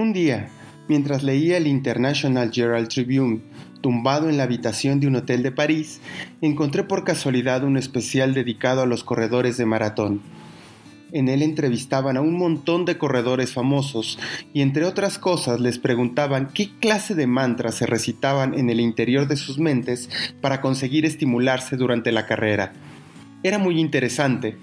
Un día, mientras leía el International Herald Tribune, tumbado en la habitación de un hotel de París, encontré por casualidad un especial dedicado a los corredores de maratón. En él entrevistaban a un montón de corredores famosos y entre otras cosas les preguntaban qué clase de mantras se recitaban en el interior de sus mentes para conseguir estimularse durante la carrera. Era muy interesante.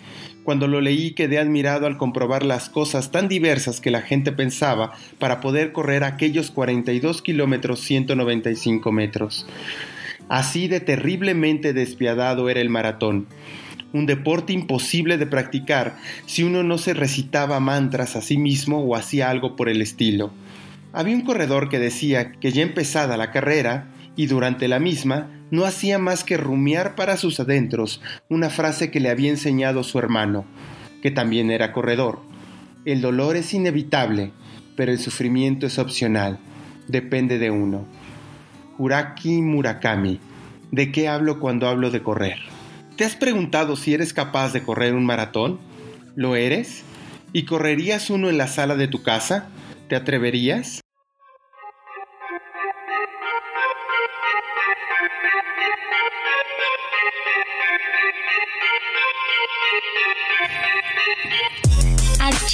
Cuando lo leí quedé admirado al comprobar las cosas tan diversas que la gente pensaba para poder correr aquellos 42 kilómetros 195 metros. Así de terriblemente despiadado era el maratón un deporte imposible de practicar si uno no se recitaba mantras a sí mismo o hacía algo por el estilo. Había un corredor que decía que ya empezada la carrera, y durante la misma, no hacía más que rumiar para sus adentros una frase que le había enseñado su hermano, que también era corredor. El dolor es inevitable, pero el sufrimiento es opcional, depende de uno. Uraki Murakami. ¿De qué hablo cuando hablo de correr? ¿Te has preguntado si eres capaz de correr un maratón? ¿Lo eres? ¿Y correrías uno en la sala de tu casa? ¿Te atreverías?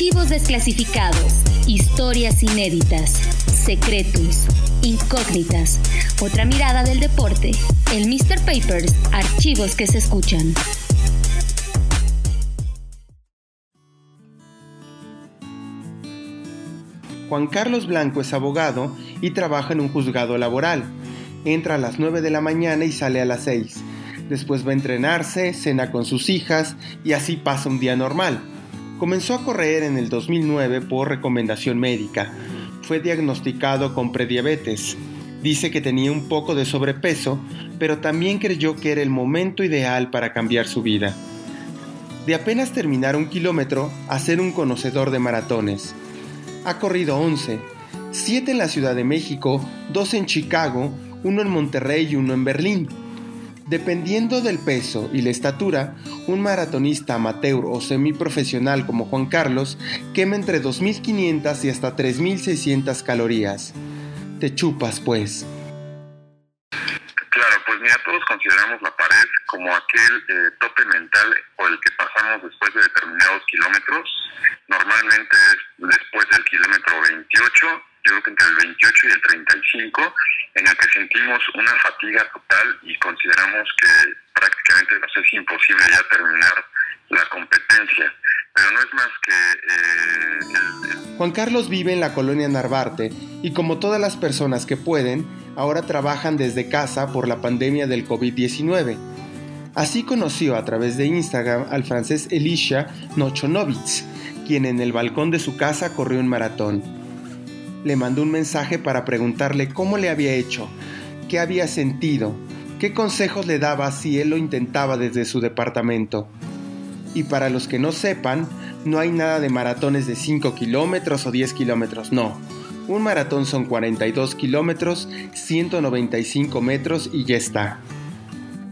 Archivos desclasificados, historias inéditas, secretos, incógnitas, otra mirada del deporte, el Mr. Papers, archivos que se escuchan. Juan Carlos Blanco es abogado y trabaja en un juzgado laboral. Entra a las 9 de la mañana y sale a las 6. Después va a entrenarse, cena con sus hijas y así pasa un día normal. Comenzó a correr en el 2009 por recomendación médica. Fue diagnosticado con prediabetes. Dice que tenía un poco de sobrepeso, pero también creyó que era el momento ideal para cambiar su vida. De apenas terminar un kilómetro a ser un conocedor de maratones. Ha corrido 11, 7 en la Ciudad de México, 2 en Chicago, uno en Monterrey y uno en Berlín. Dependiendo del peso y la estatura, un maratonista amateur o semiprofesional como Juan Carlos quema entre 2.500 y hasta 3.600 calorías. Te chupas, pues. Claro, pues mira, todos consideramos la pared como aquel eh, tope mental o el que pasamos después de determinados kilómetros. Normalmente es después del kilómetro 28 yo creo que entre el 28 y el 35, en el que sentimos una fatiga total y consideramos que prácticamente nos es imposible ya terminar la competencia. Pero no es más que... Eh, Juan Carlos vive en la colonia Narvarte y como todas las personas que pueden, ahora trabajan desde casa por la pandemia del COVID-19. Así conoció a través de Instagram al francés Elisha Nochonovitz, quien en el balcón de su casa corrió un maratón le mandó un mensaje para preguntarle cómo le había hecho, qué había sentido, qué consejos le daba si él lo intentaba desde su departamento. Y para los que no sepan, no hay nada de maratones de 5 kilómetros o 10 kilómetros, no. Un maratón son 42 kilómetros, 195 metros y ya está.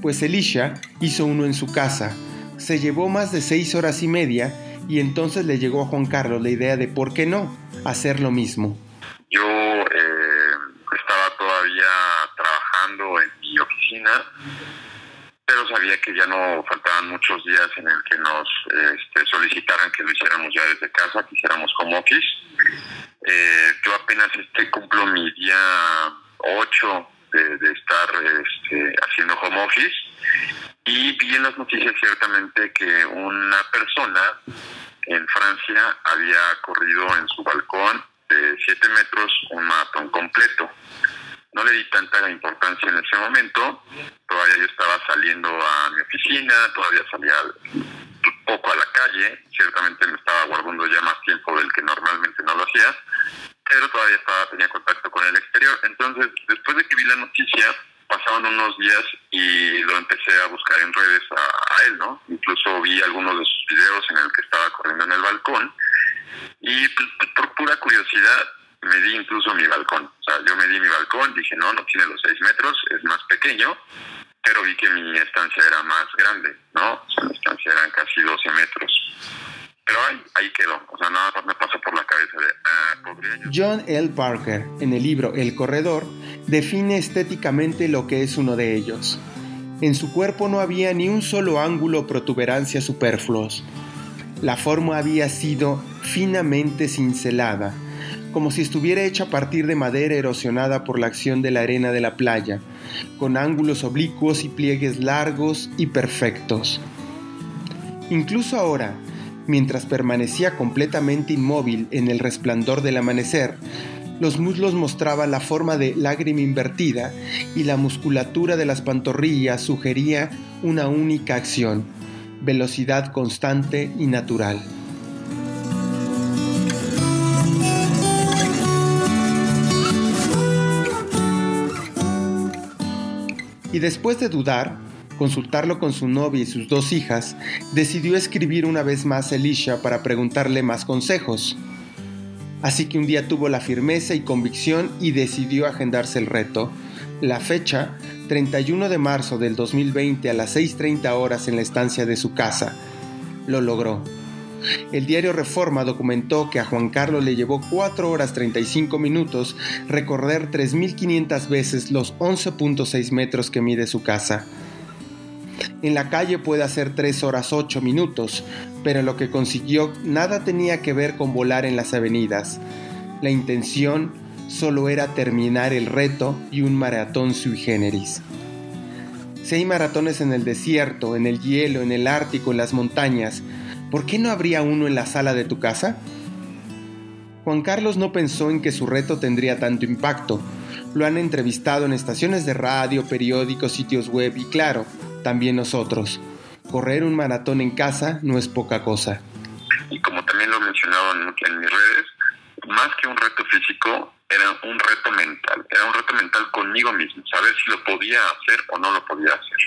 Pues Elisha hizo uno en su casa. Se llevó más de 6 horas y media y entonces le llegó a Juan Carlos la idea de por qué no hacer lo mismo. Yo eh, estaba todavía trabajando en mi oficina, pero sabía que ya no faltaban muchos días en el que nos este, solicitaran que lo hiciéramos ya desde casa, que hiciéramos home office. Eh, yo apenas este, cumplo mi día 8 de, estar este, haciendo home office y vi en las noticias ciertamente que una persona en Francia había corrido en su balcón de 7 metros un maratón completo. No le di tanta importancia en ese momento, todavía yo estaba saliendo a mi oficina, todavía salía poco a la calle, ciertamente me estaba guardando ya más tiempo del que normalmente no lo hacía, pero todavía estaba, tenía contacto con el exterior. Entonces, después de que vi la noticia, pasaban unos días y lo empecé a buscar en redes a, él, ¿no? Incluso vi algunos de sus videos en el que estaba corriendo en el balcón y pues, por pura curiosidad medí incluso mi balcón. O sea, yo medí mi balcón, dije, no, no tiene los 6 metros, es más pequeño, pero vi que mi estancia era más grande, ¿no? O sea, mi estancia eran casi 12 metros. pero ahí, ahí quedó, o sea, nada más me pasó por la cabeza de, ah, ¿podría? John L. Parker, en el libro El Corredor, define estéticamente lo que es uno de ellos. En su cuerpo no había ni un solo ángulo o protuberancia superfluos. La forma había sido finamente cincelada, como si estuviera hecha a partir de madera erosionada por la acción de la arena de la playa, con ángulos oblicuos y pliegues largos y perfectos. Incluso ahora, mientras permanecía completamente inmóvil en el resplandor del amanecer, los muslos mostraban la forma de lágrima invertida y la musculatura de las pantorrillas sugería una única acción, velocidad constante y natural. Y después de dudar, consultarlo con su novia y sus dos hijas, decidió escribir una vez más a Elisha para preguntarle más consejos. Así que un día tuvo la firmeza y convicción y decidió agendarse el reto. La fecha, 31 de marzo del 2020 a las 6.30 horas en la estancia de su casa. Lo logró. El diario Reforma documentó que a Juan Carlos le llevó 4 horas 35 minutos recorrer 3.500 veces los 11.6 metros que mide su casa. En la calle puede hacer 3 horas 8 minutos, pero lo que consiguió nada tenía que ver con volar en las avenidas. La intención solo era terminar el reto y un maratón sui generis. Si hay maratones en el desierto, en el hielo, en el Ártico, en las montañas, ¿por qué no habría uno en la sala de tu casa? Juan Carlos no pensó en que su reto tendría tanto impacto. Lo han entrevistado en estaciones de radio, periódicos, sitios web y claro, también nosotros. Correr un maratón en casa no es poca cosa. Y como también lo en, en mis redes, más que un reto físico, era un reto mental. Era un reto mental conmigo mismo, saber si lo podía hacer o no lo podía hacer.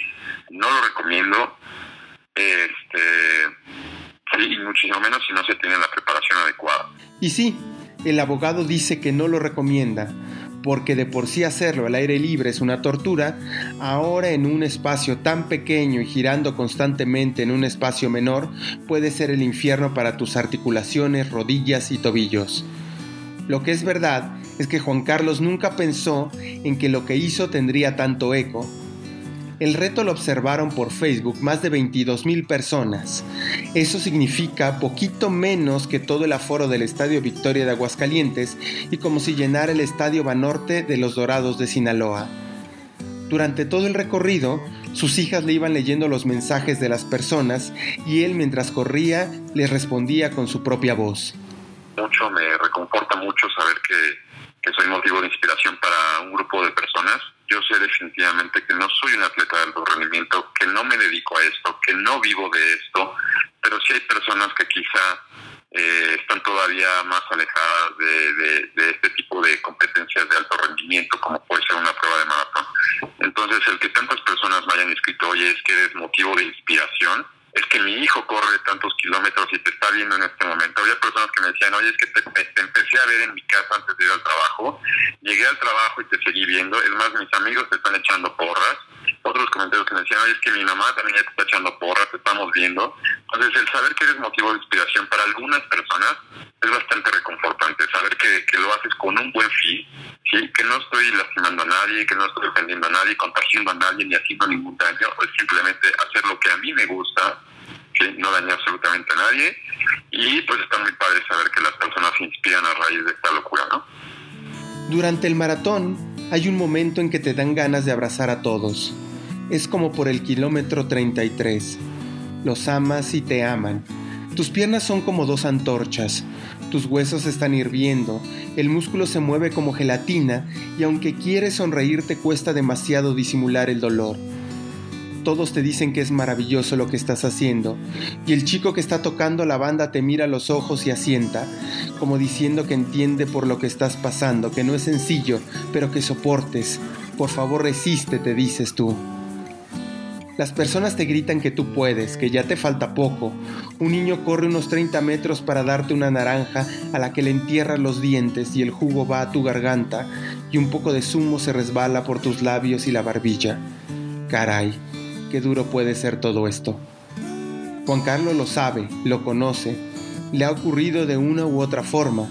No lo recomiendo. Este, y muchísimo menos si no se tiene la preparación adecuada. Y sí, el abogado dice que no lo recomienda, porque de por sí hacerlo al aire libre es una tortura, ahora en un espacio tan pequeño y girando constantemente en un espacio menor puede ser el infierno para tus articulaciones, rodillas y tobillos. Lo que es verdad es que Juan Carlos nunca pensó en que lo que hizo tendría tanto eco, el reto lo observaron por Facebook más de 22 mil personas. Eso significa poquito menos que todo el aforo del Estadio Victoria de Aguascalientes y como si llenara el Estadio Banorte de los Dorados de Sinaloa. Durante todo el recorrido, sus hijas le iban leyendo los mensajes de las personas y él mientras corría les respondía con su propia voz. Mucho me reconforta mucho saber que, que soy motivo de inspiración para un grupo de personas yo sé definitivamente que no soy un atleta de alto rendimiento, que no me dedico a esto, que no vivo de esto, pero sí hay personas que quizá eh, están todavía más alejadas de, este tipo de competencias de alto rendimiento, como puede ser una prueba de maratón. Entonces, el que tantas personas me hayan escrito, oye, es que eres motivo de inspiración, es que mi hijo corre tantos kilómetros y te está viendo en este momento. Había personas que me decían, oye, es que te, empecé a ver en mi casa antes de ir al trabajo, llegué al trabajo y te seguí viendo. Es más, mis amigos te están echando porras. Otros comentarios que me decían, es que mi mamá también ya te está echando porras, te estamos viendo. Entonces, el saber que eres motivo de inspiración para algunas personas es bastante reconfortante. Saber que, que lo haces con un buen fin, ¿sí? que no estoy lastimando a nadie, que no estoy ofendiendo a nadie, contagiando a nadie, ni haciendo ningún daño, es simplemente hacer lo que a mí me gusta no daña absolutamente a nadie y pues está muy padre saber que las personas se inspiran a raíz de esta locura, ¿no? Durante el maratón hay un momento en que te dan ganas de abrazar a todos. Es como por el kilómetro 33. Los amas y te aman. Tus piernas son como dos antorchas, tus huesos están hirviendo, el músculo se mueve como gelatina y aunque quieres sonreír te cuesta demasiado disimular el dolor todos te dicen que es maravilloso lo que estás haciendo, y el chico que está tocando la banda te mira a los ojos y asienta, como diciendo que entiende por lo que estás pasando, que no es sencillo, pero que soportes. Por favor resiste, te dices tú. Las personas te gritan que tú puedes, que ya te falta poco. Un niño corre unos 30 metros para darte una naranja a la que le entierras los dientes y el jugo va a tu garganta y un poco de zumo se resbala por tus labios y la barbilla. Caray, qué duro puede ser todo esto. Juan Carlos lo sabe, lo conoce, Le ha ocurrido de una u otra forma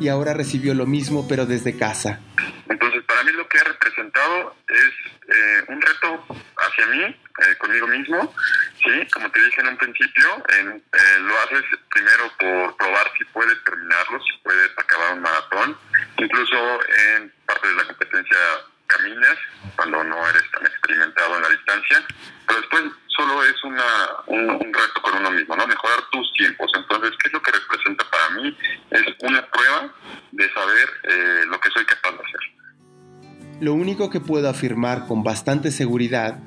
y ahora recibió lo mismo pero desde casa. Entonces para mí lo que ha representado es eh, un reto hacia mí, eh, conmigo mismo, ¿sí? Como te dije en un principio, eh, lo haces primero por probar si puedes terminarlo, si puedes acabar un maratón, incluso en parte de la competencia caminas cuando no eres tan experimentado en la distancia, pero después solo es una, un, reto con uno mismo, ¿no? Mejorar tus tiempos. Entonces, ¿qué es lo que representa para mí? Es una prueba de saber lo que soy capaz de hacer. Lo único que puedo afirmar con bastante seguridad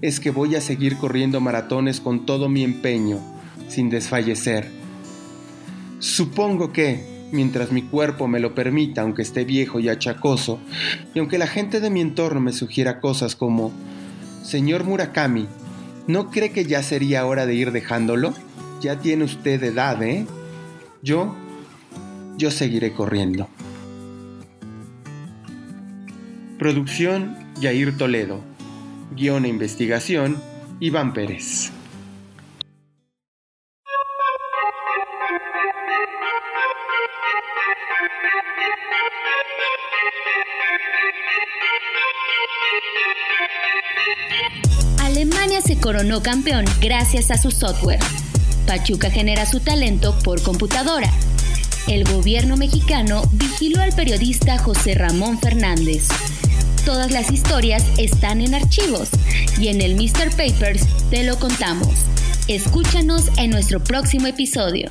es que voy a seguir corriendo maratones con todo mi empeño, sin desfallecer. Supongo que, mientras mi cuerpo me lo permita, aunque esté viejo y achacoso, y aunque la gente de mi entorno me sugiera cosas como, Señor Murakami, ¿no cree que ya sería hora de ir dejándolo? Ya tiene usted edad, ¿eh? Yo, yo seguiré corriendo. Producción Yair Toledo. Guión e investigación Iván Pérez. Alemania se coronó campeón gracias a su software. Pachuca genera su talento por computadora. El gobierno mexicano vigiló al periodista José Ramón Fernández. Todas las historias están en archivos y en el Mr. Papers te lo contamos. Escúchanos en nuestro próximo episodio.